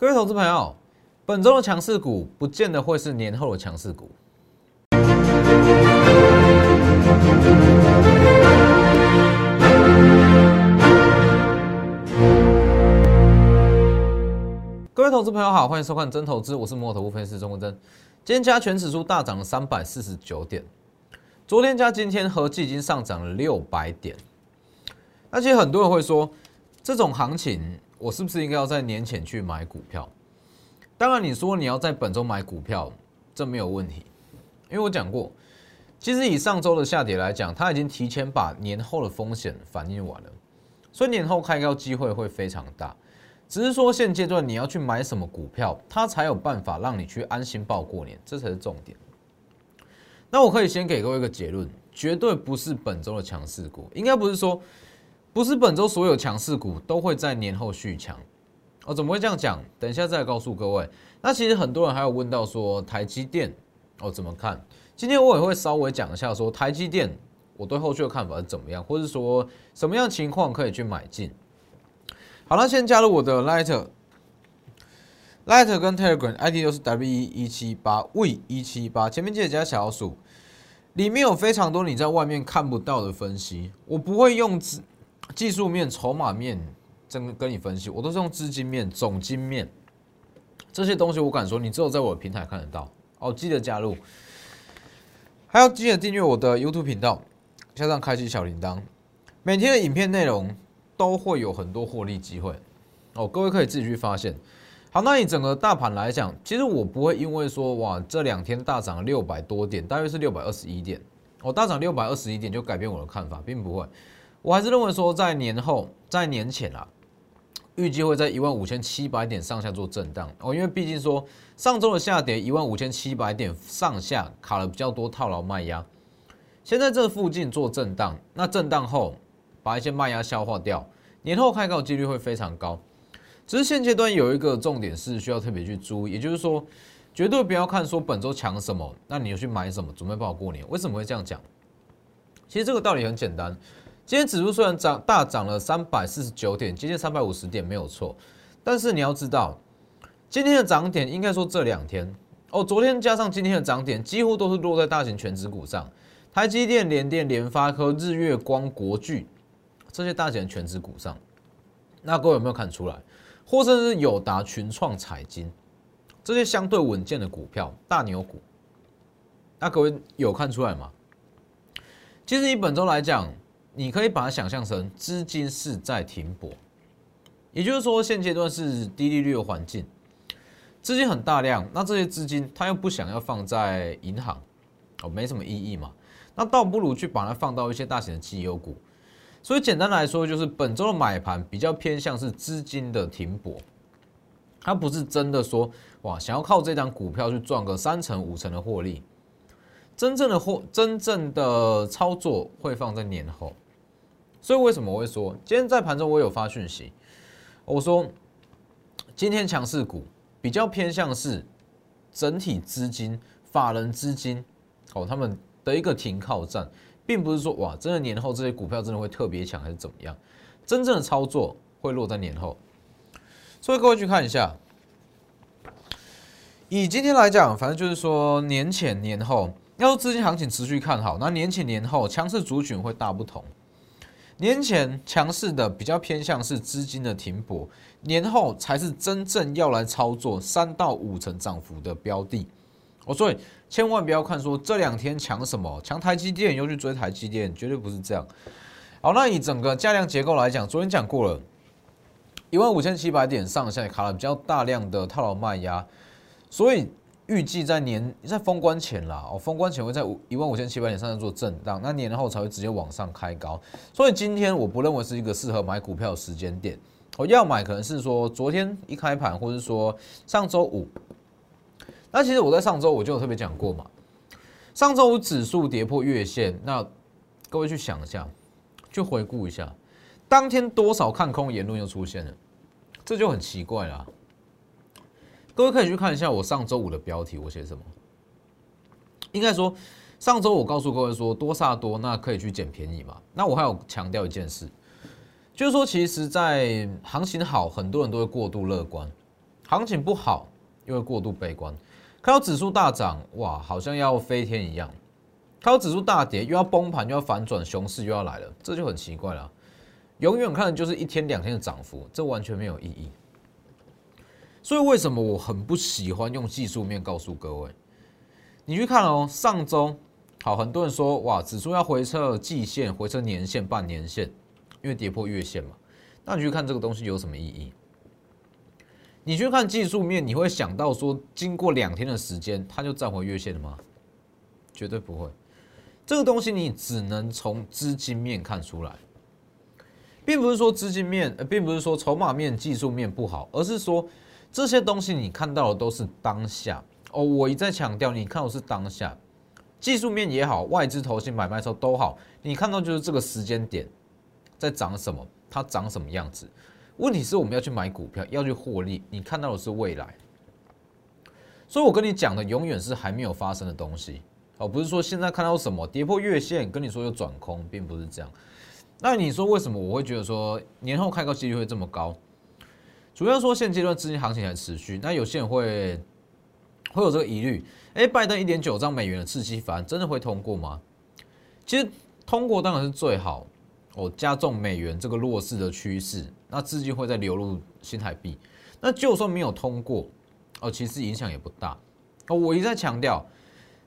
各位投资朋友，本周的强势股不见得会是年后的强势股。各位投资朋友好，欢迎收看真投资，我是摩头部分析师钟文真。今天加权指数大涨了三百四十九点，昨天加今天合计已经上涨了六百点。而且很多人会说，这种行情我是不是应该要在年前去买股票？当然，你说你要在本周买股票，这没有问题，因为我讲过，其实以上周的下跌来讲，它已经提前把年后的风险反映完了，所以年后开高机会会非常大。只是说现阶段你要去买什么股票，它才有办法让你去安心报过年，这才是重点。那我可以先给各位一个结论，绝对不是本周的强势股，应该不是说。不是本周所有强势股都会在年后续强哦？怎么会这样讲？等一下再告诉各位。那其实很多人还有问到说台积电哦怎么看？今天我也会稍微讲一下说台积电我对后续的看法是怎么样，或者说什么样情况可以去买进。好了，先加入我的 Light，Light 跟 Telegram ID 都是 W 一一七八 V 一七八，前面记得加小数，里面有非常多你在外面看不到的分析，我不会用字。技术面、筹码面，真跟你分析，我都是用资金面、总金面这些东西，我敢说，你只有在我的平台看得到哦。记得加入，还要记得订阅我的 YouTube 频道，加上开启小铃铛，每天的影片内容都会有很多获利机会哦。各位可以自己去发现。好，那你整个大盘来讲，其实我不会因为说哇，这两天大涨六百多点，大约是六百二十一点，我大涨六百二十一点就改变我的看法，并不会。我还是认为说，在年后，在年前啊，预计会在一万五千七百点上下做震荡哦，因为毕竟说上周的下跌一万五千七百点上下卡了比较多套牢卖压，先在这附近做震荡，那震荡后把一些卖压消化掉，年后开高几率会非常高。只是现阶段有一个重点是需要特别去注意，也就是说，绝对不要看说本周强什么，那你就去买什么，准备报过年。为什么会这样讲？其实这个道理很简单。今天指数虽然涨大涨了三百四十九点，接近三百五十点没有错，但是你要知道，今天的涨点应该说这两天哦，昨天加上今天的涨点，几乎都是落在大型全指股上，台积电、联电、联发科、日月光、国巨这些大型全指股上。那各位有没有看出来？或者是友达、群创、彩金这些相对稳健的股票，大牛股。那各位有看出来吗？其实以本周来讲。你可以把它想象成资金是在停泊，也就是说现阶段是低利率的环境，资金很大量，那这些资金他又不想要放在银行，哦，没什么意义嘛，那倒不如去把它放到一些大型的绩优股，所以简单来说就是本周的买盘比较偏向是资金的停泊，它不是真的说哇想要靠这张股票去赚个三成五成的获利。真正的货，真正的操作会放在年后，所以为什么我会说，今天在盘中我有发讯息，我说今天强势股比较偏向是整体资金、法人资金哦，他们的一个停靠站，并不是说哇，真的年后这些股票真的会特别强还是怎么样，真正的操作会落在年后，所以各位去看一下，以今天来讲，反正就是说年前年后。要说资金行情持续看好，那年前年后强势族群会大不同。年前强势的比较偏向是资金的停泊，年后才是真正要来操作三到五成涨幅的标的。哦，所以千万不要看说这两天强什么，强台积电又去追台积电，绝对不是这样。好，那以整个价量结构来讲，昨天讲过了，一万五千七百点上下卡了比较大量的套牢卖压，所以。预计在年在封关前啦，哦，封关前会在五一万五千七百点上做震荡，那年后才会直接往上开高。所以今天我不认为是一个适合买股票的时间点，我要买可能是说昨天一开盘，或者说上周五。那其实我在上周我就有特别讲过嘛，上周五指数跌破月线，那各位去想一下，去回顾一下，当天多少看空言论又出现了，这就很奇怪了。各位可以去看一下我上周五的标题，我写什么？应该说，上周我告诉各位说多杀多，那可以去捡便宜嘛。那我还有强调一件事，就是说，其实，在行情好，很多人都会过度乐观。行情不好，因为过度悲观；看到指数大涨，哇，好像要飞天一样；看到指数大跌，又要崩盘，又要反转，熊市又要来了，这就很奇怪了。永远看的就是一天两天的涨幅，这完全没有意义。所以为什么我很不喜欢用技术面告诉各位？你去看哦，上周好，很多人说哇，指数要回撤季线、回撤年线、半年线，因为跌破月线嘛。那你去看这个东西有什么意义？你去看技术面，你会想到说，经过两天的时间，它就站回月线了吗？绝对不会。这个东西你只能从资金面看出来。并不是说资金面，呃，并不是说筹码面、技术面不好，而是说这些东西你看到的都是当下哦。我一再强调，你看的是当下，技术面也好，外资投信买卖时候都好，你看到就是这个时间点在涨什么，它涨什么样子。问题是我们要去买股票，要去获利，你看到的是未来。所以我跟你讲的永远是还没有发生的东西哦，不是说现在看到什么跌破月线，跟你说有转空，并不是这样。那你说为什么我会觉得说年后开高几率会这么高？主要说现阶段资金行情还持续，那有些人会会有这个疑虑：哎，拜登一点九兆美元的刺激法案真的会通过吗？其实通过当然是最好哦，加重美元这个弱势的趋势，那资金会再流入新台币。那就算没有通过哦，其实影响也不大哦。我一再强调。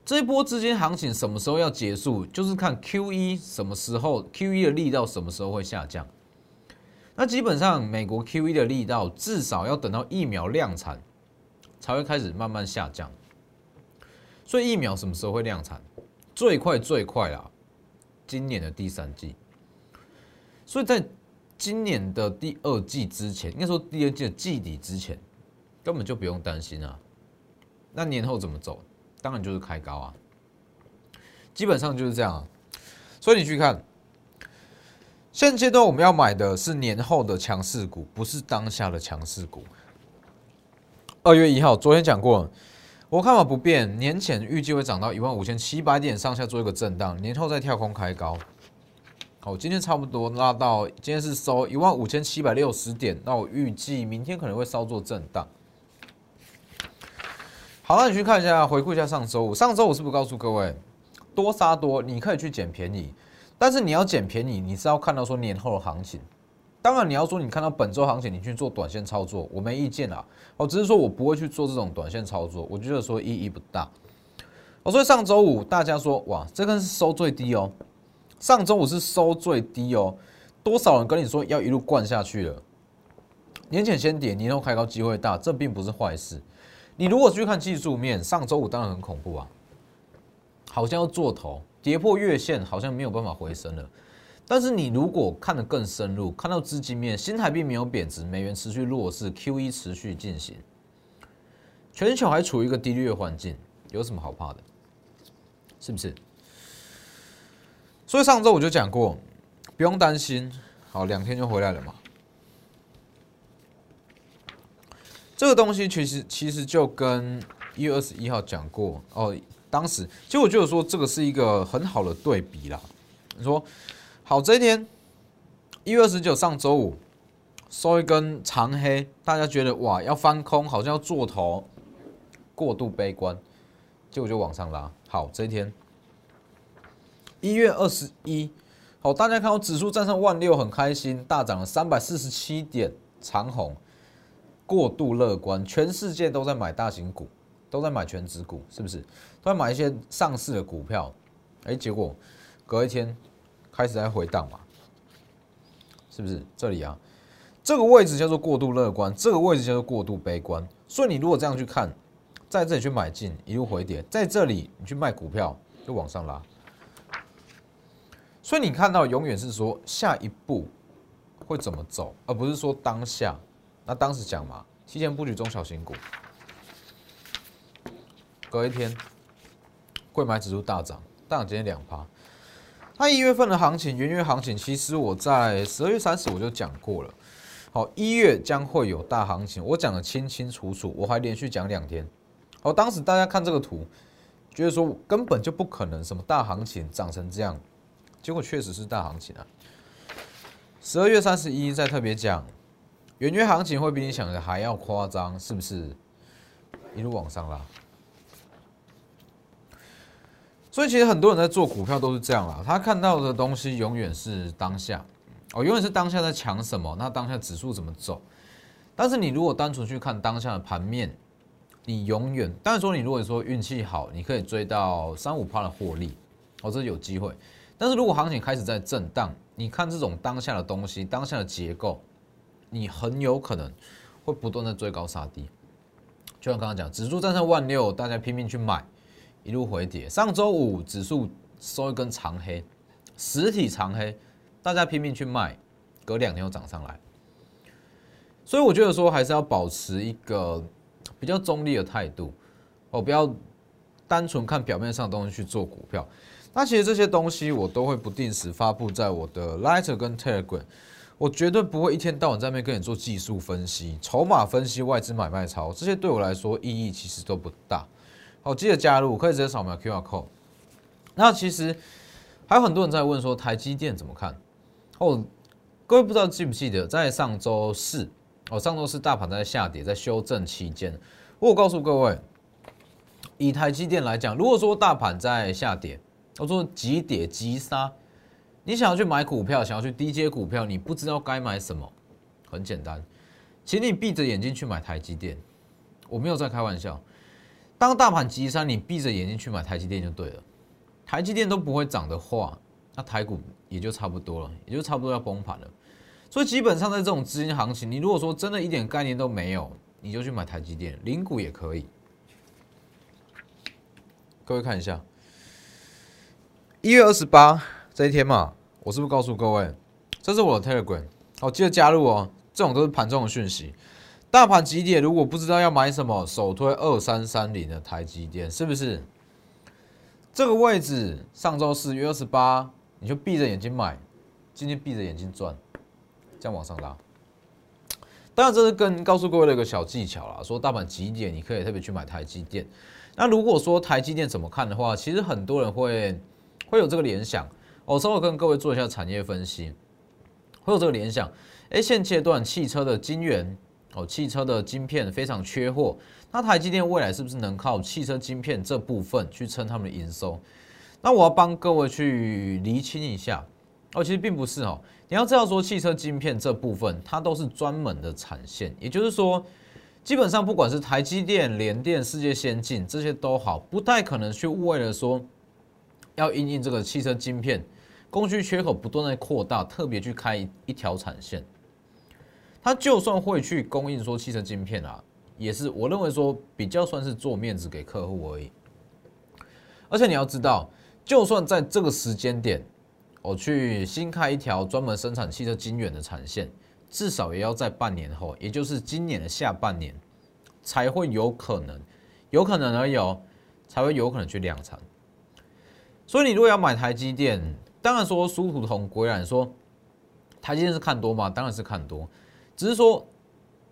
这一波资金行情什么时候要结束？就是看 Q E 什么时候，Q E 的力道什么时候会下降。那基本上美国 Q 一的力道至少要等到疫苗量产才会开始慢慢下降。所以疫苗什么时候会量产？最快最快啦，今年的第三季。所以在今年的第二季之前，应该说第二季的季底之前，根本就不用担心啊。那年后怎么走？当然就是开高啊，基本上就是这样啊。所以你去看，现阶段我们要买的是年后的强势股，不是当下的强势股。二月一号，昨天讲过，我看法不变，年前预计会涨到一万五千七百点上下做一个震荡，年后再跳空开高。好，今天差不多拉到，今天是收一万五千七百六十点，那我预计明天可能会稍作震荡。好，那你去看一下，回顾一下上周五。上周五是不是告诉各位，多杀多，你可以去捡便宜，但是你要捡便宜，你是要看到说年后的行情。当然，你要说你看到本周行情，你去做短线操作，我没意见啦。我只是说我不会去做这种短线操作，我觉得说意义不大。我所以上周五大家说，哇，这根是收最低哦。上周五是收最低哦，多少人跟你说要一路灌下去了？年前先跌，年后开高机会大，这并不是坏事。你如果去看技术面，上周五当然很恐怖啊，好像要做头跌破月线，好像没有办法回升了。但是你如果看得更深入，看到资金面，新台币没有贬值，美元持续弱势，Q E 持续进行，全球还处于一个低利率环境，有什么好怕的？是不是？所以上周我就讲过，不用担心，好，两天就回来了嘛。这个东西其实其实就跟一月二十一号讲过哦，当时其实我觉得说这个是一个很好的对比啦。你说好这一天一月二十九上周五收一根长黑，大家觉得哇要翻空，好像要做头，过度悲观，结果就往上拉。好这一天一月二十一，好大家看到指数站上万六很开心，大涨了三百四十七点，长红。过度乐观，全世界都在买大型股，都在买全职股，是不是？都在买一些上市的股票，哎，结果隔一天开始在回档嘛，是不是？这里啊，这个位置叫做过度乐观，这个位置叫做过度悲观。所以你如果这样去看，在这里去买进，一路回跌，在这里你去卖股票，就往上拉。所以你看到永远是说下一步会怎么走，而不是说当下。那当时讲嘛，提前布局中小型股，隔一天，贵买指数大涨，大涨今天两趴。那一月份的行情，元月行情，其实我在十二月三十我就讲过了。好，一月将会有大行情，我讲的清清楚楚，我还连续讲两天。好，当时大家看这个图，觉得说根本就不可能什么大行情涨成这样，结果确实是大行情啊。十二月三十一再特别讲。元月行情会比你想的还要夸张，是不是？一路往上拉。所以其实很多人在做股票都是这样啦，他看到的东西永远是当下，哦，永远是当下在抢什么，那当下指数怎么走？但是你如果单纯去看当下的盘面，你永远，当然说你如果说运气好，你可以追到三五趴的获利，哦，这是有机会。但是如果行情开始在震荡，你看这种当下的东西，当下的结构，你很有可能会不断的追高杀低。就像刚刚讲，指数站上万六，大家拼命去买。一路回跌，上周五指数收一根长黑，实体长黑，大家拼命去卖，隔两天又涨上来，所以我觉得说还是要保持一个比较中立的态度，哦，不要单纯看表面上的东西去做股票。那其实这些东西我都会不定时发布在我的 Lighter 跟 Telegram，我绝对不会一天到晚在那边跟你做技术分析、筹码分析、外资买卖超，这些对我来说意义其实都不大。好，记得加入，可以直接扫描 Q R code。那其实还有很多人在问说台积电怎么看？哦，各位不知道记不记得，在上周四，哦，上周四大盘在下跌，在修正期间，我告诉各位，以台积电来讲，如果说大盘在下跌，我说急跌急杀，你想要去买股票，想要去低阶股票，你不知道该买什么，很简单，请你闭着眼睛去买台积电，我没有在开玩笑。当大盘急升，你闭着眼睛去买台积电就对了。台积电都不会涨的话，那台股也就差不多了，也就差不多要崩盘了。所以基本上在这种资金行情，你如果说真的一点概念都没有，你就去买台积电，零股也可以。各位看一下，一月二十八这一天嘛，我是不是告诉各位，这是我的 Telegram，好，记得加入哦。这种都是盘中的讯息。大盘几点？如果不知道要买什么，首推二三三零的台积电，是不是？这个位置上周四月二十八，你就闭着眼睛买，今天闭着眼睛赚，这样往上拉。当然，这是跟告诉各位的一个小技巧啦，说大盘几点你可以特别去买台积电。那如果说台积电怎么看的话，其实很多人会会有这个联想。我稍微跟各位做一下产业分析，会有这个联想。哎，现阶段汽车的晶圆。哦，汽车的晶片非常缺货，那台积电未来是不是能靠汽车晶片这部分去撑他们的营收？那我要帮各位去厘清一下。哦，其实并不是哦，你要知道说汽车晶片这部分它都是专门的产线，也就是说，基本上不管是台积电、联电、世界先进这些都好，不太可能去为了说要应应这个汽车晶片供需缺口不断的扩大，特别去开一条产线。他就算会去供应说汽车晶片啊，也是我认为说比较算是做面子给客户而已。而且你要知道，就算在这个时间点，我去新开一条专门生产汽车晶圆的产线，至少也要在半年后，也就是今年的下半年，才会有可能，有可能而有，才会有可能去量产。所以你如果要买台积电，当然说殊途同归然说台积电是看多吗？当然是看多。只是说，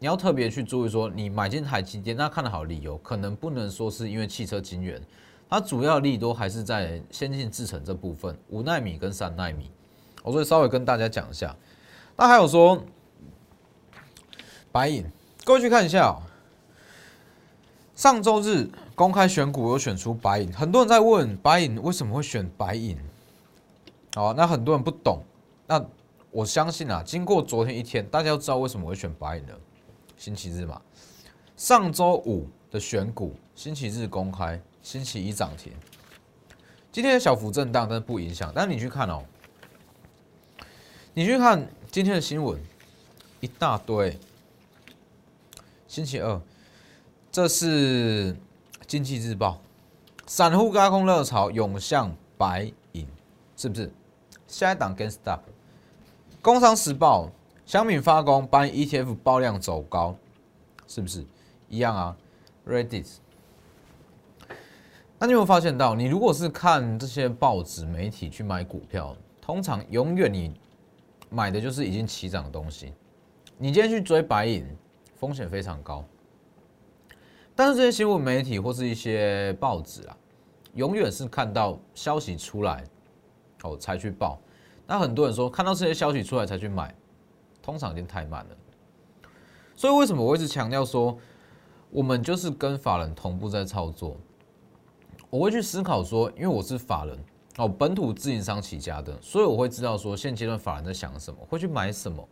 你要特别去注意说，你买进台积电，那看得好理由，可能不能说是因为汽车晶圆，它主要利多还是在先进制程这部分，五纳米跟三纳米。我所以稍微跟大家讲一下。那还有说，白银，各位去看一下，上周日公开选股有选出白银，很多人在问白银为什么会选白银，哦，那很多人不懂，那。我相信啊，经过昨天一天，大家都知道为什么会选白银了。星期日嘛，上周五的选股，星期日公开，星期一涨停。今天的小幅震荡，但是不影响。但是你去看哦，你去看今天的新闻，一大堆。星期二，这是经济日报，散户高空热潮涌向白银，是不是？下一档跟 stop。工商时报，香品发工帮 ETF 爆量走高，是不是一样啊？Reddit，那你有没有发现到，你如果是看这些报纸媒体去买股票，通常永远你买的就是已经起涨的东西。你今天去追白银，风险非常高。但是这些新闻媒体或是一些报纸啊，永远是看到消息出来哦才去报。那很多人说看到这些消息出来才去买，通常已经太慢了。所以为什么我一直强调说，我们就是跟法人同步在操作？我会去思考说，因为我是法人哦，本土自营商起家的，所以我会知道说现阶段法人在想什么，会去买什么。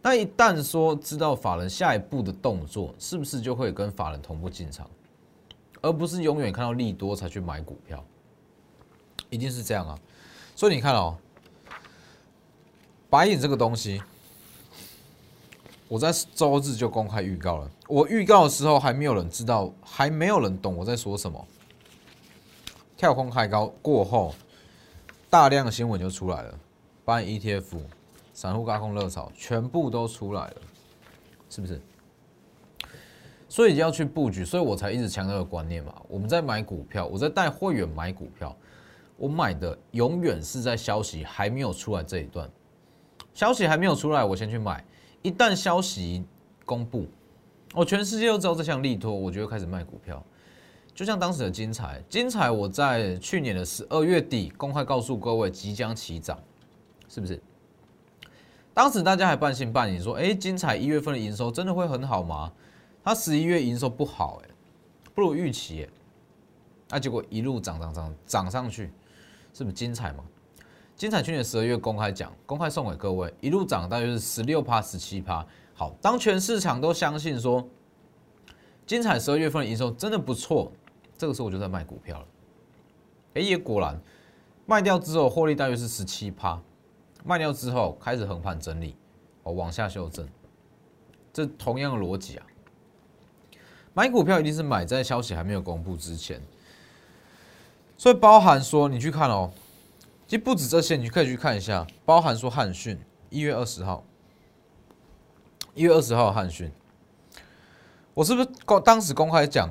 那一旦说知道法人下一步的动作，是不是就会跟法人同步进场，而不是永远看到利多才去买股票？一定是这样啊！所以你看哦，白银这个东西，我在周日就公开预告了。我预告的时候还没有人知道，还没有人懂我在说什么。跳空开高过后，大量新闻就出来了，白银 ETF。散户高空热潮全部都出来了，是不是？所以要去布局，所以我才一直强调的观念嘛。我们在买股票，我在带会员买股票，我买的永远是在消息还没有出来这一段，消息还没有出来，我先去买。一旦消息公布，我全世界都知道这项利多，我就会开始卖股票。就像当时的精彩，精彩我在去年的十二月底公开告诉各位即将起涨，是不是？当时大家还半信半疑，说：“哎，精彩一月份的营收真的会很好吗？”它十一月营收不好，哎，不如预期，哎，那结果一路涨涨涨涨上去，是不是精彩嘛？金彩去年十二月公开讲，公开送给各位，一路涨大约是十六趴、十七趴。好，当全市场都相信说金彩十二月份的营收真的不错，这个时候我就在卖股票了。哎，也果然卖掉之后获利大约是十七趴。卖掉之后开始横盘整理，哦，往下修正，这同样的逻辑啊。买股票一定是买在消息还没有公布之前，所以包含说你去看哦，其实不止这些，你可以去看一下，包含说汉讯一月二十号，一月二十号汉讯，我是不是公当时公开讲，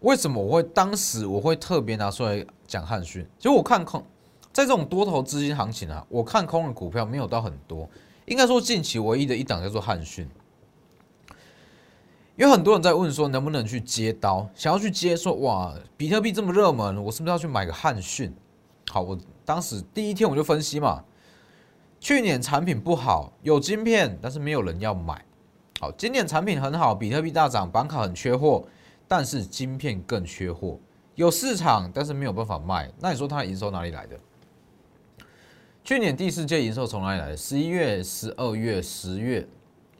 为什么我会当时我会特别拿出来讲汉讯？其实我看空。在这种多头资金行情啊，我看空的股票没有到很多，应该说近期唯一的一档叫做汉讯。有很多人在问说能不能去接刀，想要去接说哇，比特币这么热门，我是不是要去买个汉讯？好，我当时第一天我就分析嘛，去年产品不好，有晶片，但是没有人要买。好，今年产品很好，比特币大涨，板卡很缺货，但是晶片更缺货，有市场，但是没有办法卖。那你说它营收哪里来的？去年第四届营收从哪里来的？十一月、十二月、十月，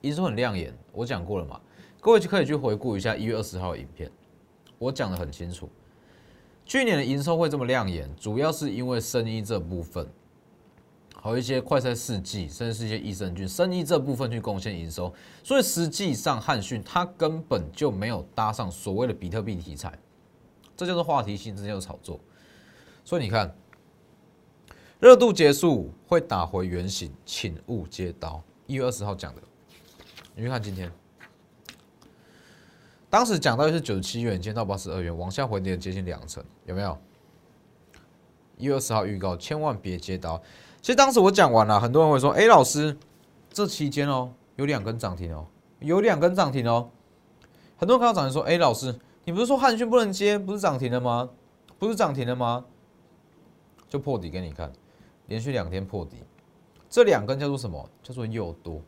营收很亮眼。我讲过了嘛？各位就可以去回顾一下一月二十号影片，我讲的很清楚。去年的营收会这么亮眼，主要是因为生医这部分，还有一些快赛试剂，甚至是一些益生菌，生医这部分去贡献营收。所以实际上汉讯它根本就没有搭上所谓的比特币题材，这就是话题性，之间的炒作。所以你看。热度结束会打回原形，请勿接刀。一月二十号讲的，你去看今天，当时讲到是九十七元，今天到八十二元，往下回跌接近两成，有没有？一月二十号预告，千万别接刀。其实当时我讲完了，很多人会说：“哎，老师，这期间哦，有两根涨停哦，有两根涨停哦。”很多人看到涨停说：“哎，老师，你不是说汉讯不能接，不是涨停了吗？不是涨停了吗？”就破底给你看。连续两天破底，这两根叫做什么？叫做诱多。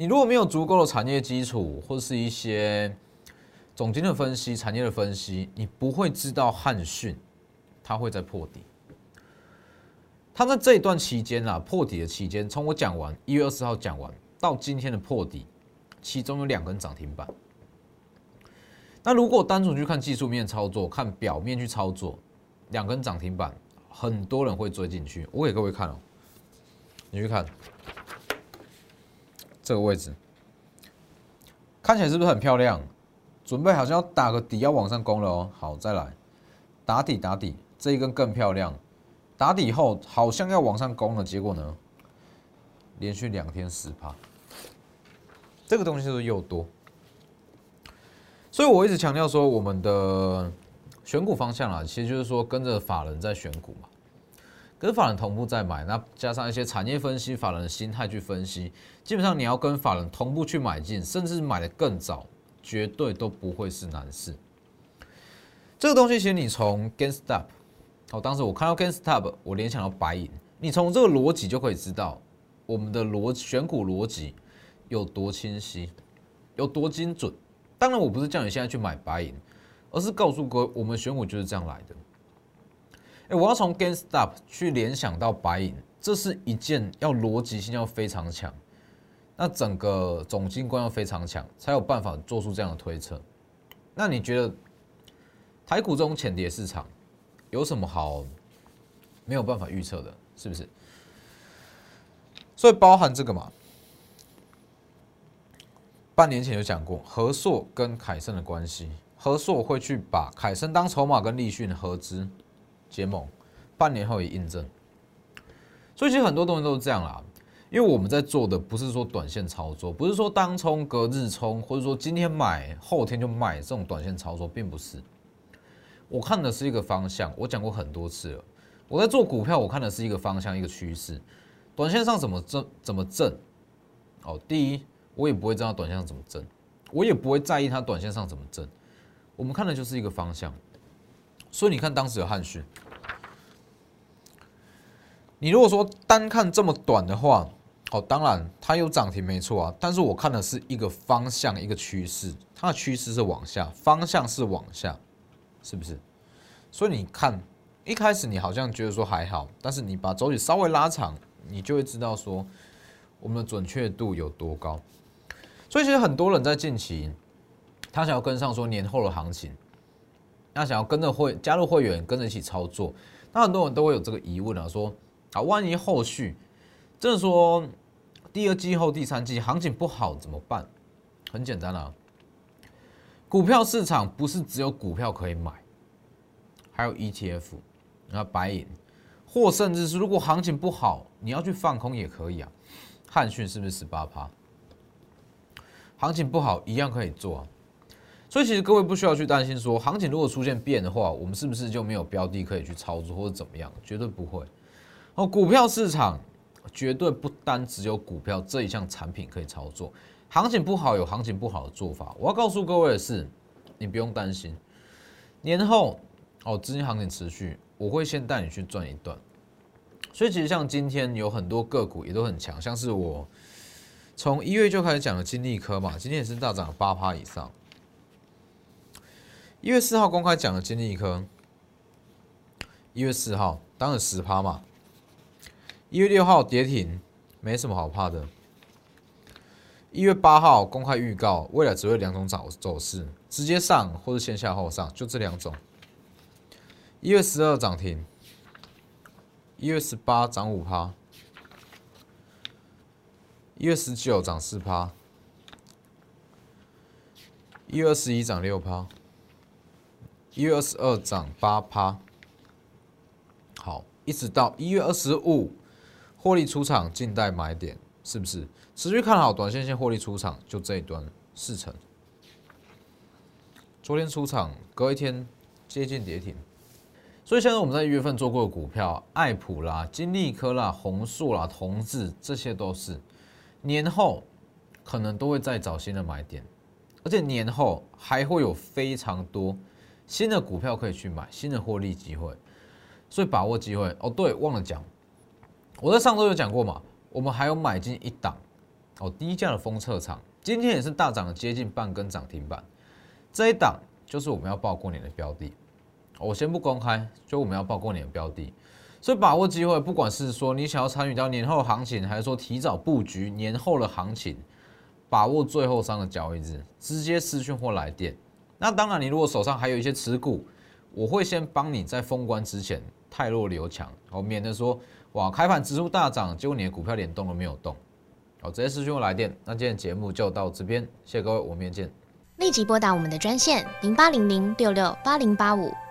你如果没有足够的产业基础，或者是一些总经的分析、产业的分析，你不会知道汉讯它会在破底。它在这一段期间啊，破底的期间，从我讲完一月二十号讲完到今天的破底，其中有两根涨停板。那如果单纯去看技术面操作，看表面去操作，两根涨停板。很多人会追进去，我给各位看哦，你去看这个位置，看起来是不是很漂亮？准备好像要打个底，要往上攻了哦。好，再来打底，打底，这一根更漂亮。打底后好像要往上攻了，结果呢，连续两天十趴，这个东西就是又多。所以我一直强调说，我们的。选股方向啊，其实就是说跟着法人在选股嘛，跟法人同步在买，那加上一些产业分析、法人的心态去分析，基本上你要跟法人同步去买进，甚至买的更早，绝对都不会是难事。这个东西其实你从 GainStop，哦，当时我看到 GainStop，我联想到白银，你从这个逻辑就可以知道，我们的逻选股逻辑有多清晰，有多精准。当然，我不是叫你现在去买白银，而是告诉各位，我们选股就是这样来的。哎，我要从 GameStop 去联想到白银，这是一件要逻辑性要非常强，那整个总金观要非常强，才有办法做出这样的推测。那你觉得台股这种潜跌市场有什么好没有办法预测的？是不是？所以包含这个嘛，半年前有讲过和硕跟凯盛的关系，和硕会去把凯盛当筹码跟立讯合资。结盟，半年后也印证，所以其实很多东西都是这样啦。因为我们在做的不是说短线操作，不是说当冲、隔日冲，或者说今天买后天就卖这种短线操作，并不是。我看的是一个方向，我讲过很多次了。我在做股票，我看的是一个方向、一个趋势。短线上怎么挣、怎么挣？哦，第一，我也不会知道短线上怎么挣，我也不会在意它短线上怎么挣。我们看的就是一个方向。所以你看当时的汉讯，你如果说单看这么短的话，哦，当然它有涨停没错啊，但是我看的是一个方向，一个趋势，它的趋势是往下，方向是往下，是不是？所以你看一开始你好像觉得说还好，但是你把周期稍微拉长，你就会知道说我们的准确度有多高。所以其实很多人在近期，他想要跟上说年后的行情。那想要跟着会加入会员，跟着一起操作，那很多人都会有这个疑问啊，说啊，万一后续真的说第二季后、第三季行情不好怎么办？很简单啊，股票市场不是只有股票可以买，还有 ETF，那白银，或甚至是如果行情不好，你要去放空也可以啊。汉讯是不是十八趴？行情不好一样可以做啊。所以其实各位不需要去担心，说行情如果出现变的话，我们是不是就没有标的可以去操作或者怎么样？绝对不会。哦，股票市场绝对不单只有股票这一项产品可以操作。行情不好有行情不好的做法。我要告诉各位的是，你不用担心。年后哦，资金行情持续，我会先带你去赚一段。所以其实像今天有很多个股也都很强，像是我从一月就开始讲的金利科嘛，今天也是大涨八趴以上。一月四号公开讲的金利科，一月四号当然十趴嘛。一月六号跌停，没什么好怕的。一月八号公开预告，未来只会两种走走势，直接上或者先下后上，就这两种。一月十二涨停，一月十八涨五趴，一月十九涨四趴，一月二十一涨六趴。一月二十二涨八趴，好，一直到一月二十五获利出场，静待买点，是不是？持续看好短线线获利出场，就这一端四成。昨天出场，隔一天接近跌停，所以现在我们在一月份做过的股票，爱普啦、金利科啦、宏硕啦、同志，这些都是年后可能都会再找新的买点，而且年后还会有非常多。新的股票可以去买，新的获利机会，所以把握机会哦。对，忘了讲，我在上周有讲过嘛，我们还有买进一档哦，低价的封测厂，今天也是大涨了接近半根涨停板。这一档就是我们要报过年的标的，我先不公开，就我们要报过年的标的，所以把握机会，不管是说你想要参与到年后行情，还是说提早布局年后的行情，把握最后三个交易日，直接私讯或来电。那当然，你如果手上还有一些持股，我会先帮你在封关之前太弱留强，哦，免得说哇开盘指数大涨，结果你的股票连动都没有动，好，直接私讯我来电。那今天节目就到这边，谢谢各位，我们明天见。立即拨打我们的专线零八零零六六八零八五。